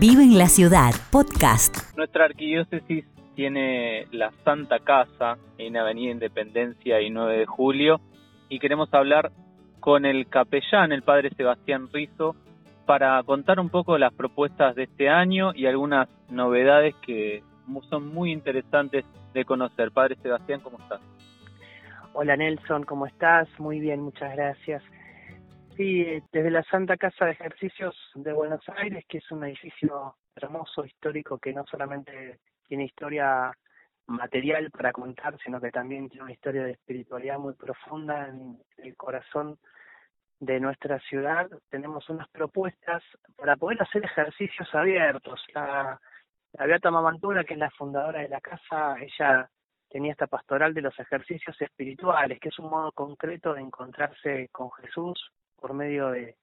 Vive en la Ciudad, podcast. Nuestra arquidiócesis tiene la Santa Casa en Avenida Independencia y 9 de Julio y queremos hablar con el capellán, el padre Sebastián Rizo, para contar un poco las propuestas de este año y algunas novedades que son muy interesantes de conocer. Padre Sebastián, ¿cómo estás? Hola Nelson, ¿cómo estás? Muy bien, muchas gracias. Sí, desde la Santa Casa de Ejercicios de Buenos Aires, que es un edificio hermoso, histórico, que no solamente tiene historia material para contar, sino que también tiene una historia de espiritualidad muy profunda en el corazón de nuestra ciudad. Tenemos unas propuestas para poder hacer ejercicios abiertos. La, la Beata Mamantura, que es la fundadora de la casa, ella tenía esta pastoral de los ejercicios espirituales, que es un modo concreto de encontrarse con Jesús por medio de,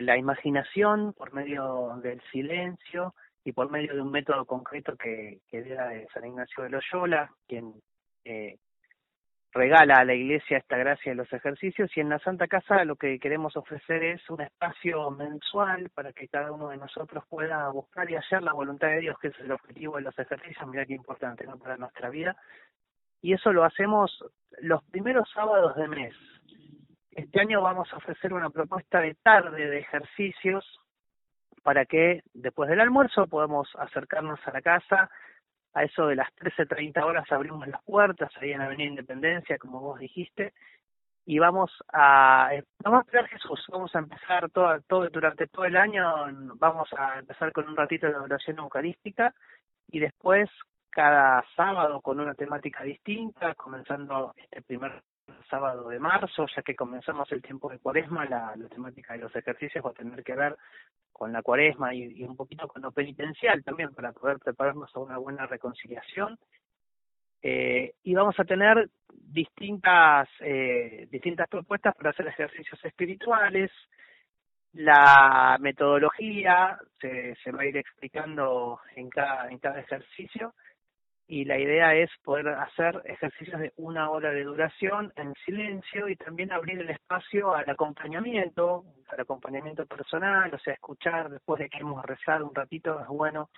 la imaginación, por medio del silencio y por medio de un método concreto que, que era de San Ignacio de Loyola, quien eh, regala a la iglesia esta gracia de los ejercicios y en la Santa Casa lo que queremos ofrecer es un espacio mensual para que cada uno de nosotros pueda buscar y hallar la voluntad de Dios, que es el objetivo de los ejercicios, mira qué importante ¿no? para nuestra vida. Y eso lo hacemos los primeros sábados de mes, este año vamos a ofrecer una propuesta de tarde de ejercicios para que después del almuerzo podamos acercarnos a la casa. A eso de las 13.30 horas abrimos las puertas ahí en Avenida Independencia, como vos dijiste, y vamos a vamos a esperar Jesús, vamos a empezar todo, todo durante todo el año, vamos a empezar con un ratito de oración eucarística y después cada sábado con una temática distinta, comenzando este primer sábado de marzo, ya que comenzamos el tiempo de cuaresma, la, temática de los ejercicios va a tener que ver con la cuaresma y, un poquito con lo penitencial también para poder prepararnos a una buena reconciliación. Eh, y vamos a tener distintas, eh, distintas propuestas para hacer ejercicios espirituales. La metodología se, se va a ir explicando en cada, en cada ejercicio y la idea es poder hacer ejercicios de una hora de duración en silencio y también abrir el espacio al acompañamiento, al acompañamiento personal, o sea, escuchar después de que hemos rezado un ratito, es bueno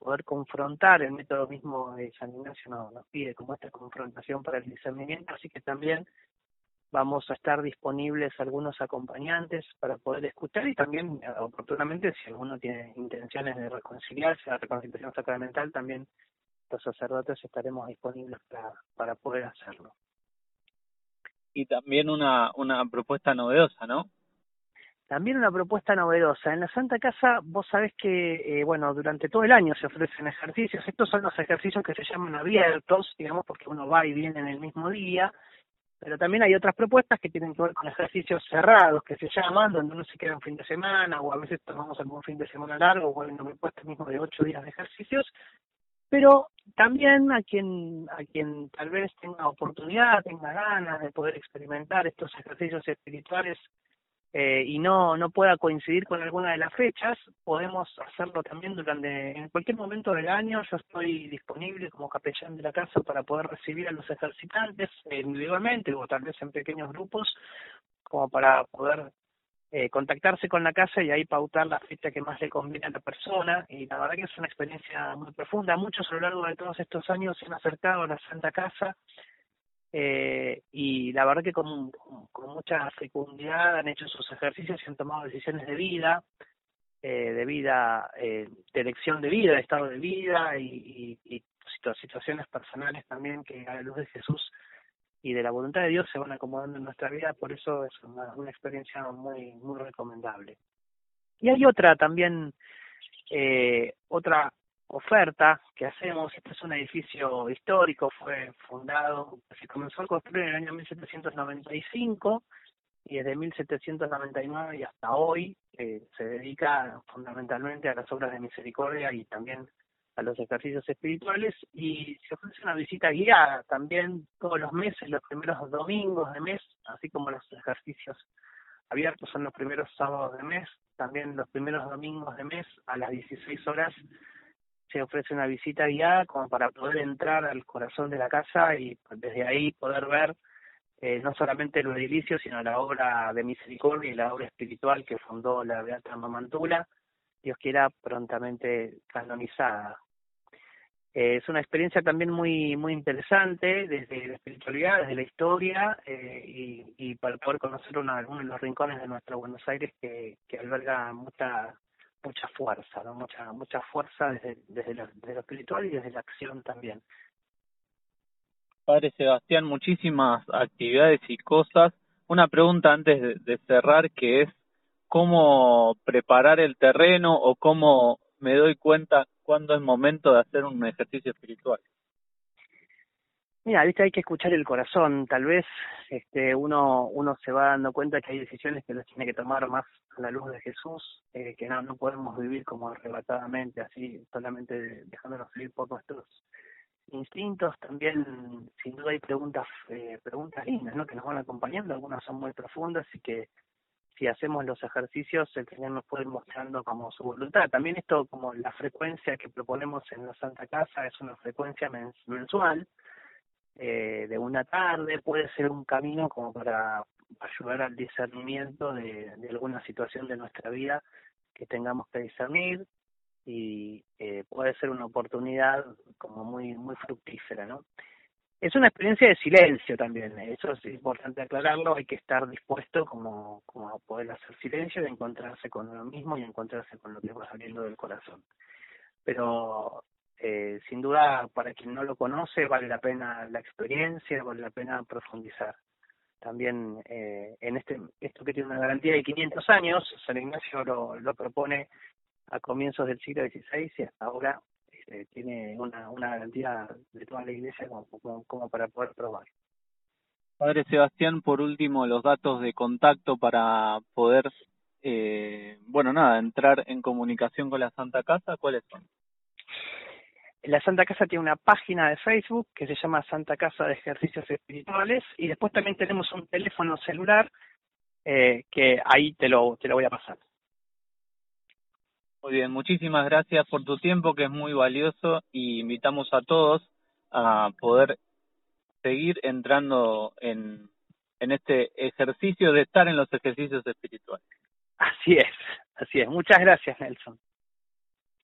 poder confrontar, el método mismo de San Ignacio nos, nos pide como esta confrontación para el discernimiento, así que también vamos a estar disponibles algunos acompañantes para poder escuchar y también oportunamente si alguno tiene intenciones de reconciliarse, la reconciliación sacramental también los sacerdotes estaremos disponibles para, para poder hacerlo. Y también una, una propuesta novedosa, ¿no? También una propuesta novedosa. En la Santa Casa vos sabés que, eh, bueno, durante todo el año se ofrecen ejercicios. Estos son los ejercicios que se llaman abiertos, digamos, porque uno va y viene en el mismo día. Pero también hay otras propuestas que tienen que ver con ejercicios cerrados, que se llaman, donde uno se queda un fin de semana, o a veces tomamos algún fin de semana largo, o una propuesta mismo de ocho días de ejercicios, pero también a quien a quien tal vez tenga oportunidad, tenga ganas de poder experimentar estos ejercicios espirituales eh, y no no pueda coincidir con alguna de las fechas, podemos hacerlo también durante en cualquier momento del año. Yo estoy disponible como capellán de la casa para poder recibir a los ejercitantes individualmente o tal vez en pequeños grupos, como para poder eh, contactarse con la casa y ahí pautar la fecha que más le conviene a la persona. Y la verdad que es una experiencia muy profunda. Muchos a lo largo de todos estos años se han acercado a la Santa Casa eh, y la verdad que con, mucha fecundidad han hecho sus ejercicios y han tomado decisiones de vida, eh, de vida, eh, de elección de vida, de estado de vida y, y, y situaciones personales también que a la luz de Jesús y de la voluntad de Dios se van acomodando en nuestra vida, por eso es una, experiencia muy, muy recomendable. Y hay otra también, eh, otra oferta que hacemos, este es un edificio histórico, fue fundado, se comenzó a construir en el año 1795 y desde 1799 y hasta hoy eh, se dedica fundamentalmente a las obras de misericordia y también a los ejercicios espirituales y se ofrece una visita guiada también todos los meses, los primeros domingos de mes, así como los ejercicios abiertos son los primeros sábados de mes, también los primeros domingos de mes a las 16 horas se ofrece una visita guiada como para poder entrar al corazón de la casa y desde ahí poder ver eh, no solamente el edilicio, sino la obra de misericordia y la obra espiritual que fundó la Beata Mamantula Dios quiera, prontamente canonizada. Eh, es una experiencia también muy muy interesante desde la espiritualidad, desde la historia eh, y, y, para poder conocer uno de los rincones de nuestro Buenos Aires que, alberga mucha mucha fuerza, mucha mucha fuerza desde, desde, lo, espiritual y desde la acción también. Padre Sebastián, muchísimas actividades y cosas. Una pregunta antes de cerrar que es cómo preparar el terreno o cómo me doy cuenta cuándo es momento de hacer un ejercicio espiritual. Mira, viste, hay que escuchar el corazón. Tal vez este, uno uno se va dando cuenta que hay decisiones que las tiene que tomar más a la luz de Jesús, eh, que no, no podemos vivir como arrebatadamente, así, solamente dejándonos vivir por nuestros instintos. También, sin duda, hay preguntas eh, preguntas lindas, ¿no? Que nos van acompañando. Algunas son muy profundas y que si hacemos los ejercicios, el Señor nos puede ir mostrando como su voluntad. También esto, como la frecuencia que proponemos en la Santa Casa, es una frecuencia mensual, eh, de una tarde, puede ser un camino como para ayudar al discernimiento de, de alguna situación de nuestra vida que tengamos que discernir y eh, puede ser una oportunidad como muy muy fructífera, ¿no? Es una experiencia de silencio también, eso es importante aclararlo, hay que estar dispuesto como, como a poder hacer silencio y encontrarse con uno mismo y encontrarse con lo que va saliendo del corazón. Pero eh, sin duda, para quien no lo conoce, vale la pena la experiencia, vale la pena profundizar. También eh, en este esto que tiene una garantía de 500 años, San Ignacio lo, lo propone a comienzos del siglo XVI y hasta ahora eh, tiene una, una garantía de toda la iglesia como, como, para poder probar. Padre Sebastián, por último, los datos de contacto para poder, eh, bueno, nada, entrar en comunicación con la Santa Casa, ¿cuáles son? La Santa Casa tiene una página de Facebook que se llama Santa Casa de Ejercicios Espirituales y después también tenemos un teléfono celular eh, que ahí te lo, te lo voy a pasar. Muy bien, muchísimas gracias por tu tiempo que es muy valioso y invitamos a todos a poder seguir entrando en, en este ejercicio de estar en los ejercicios espirituales. Así es, así es. Muchas gracias, Nelson.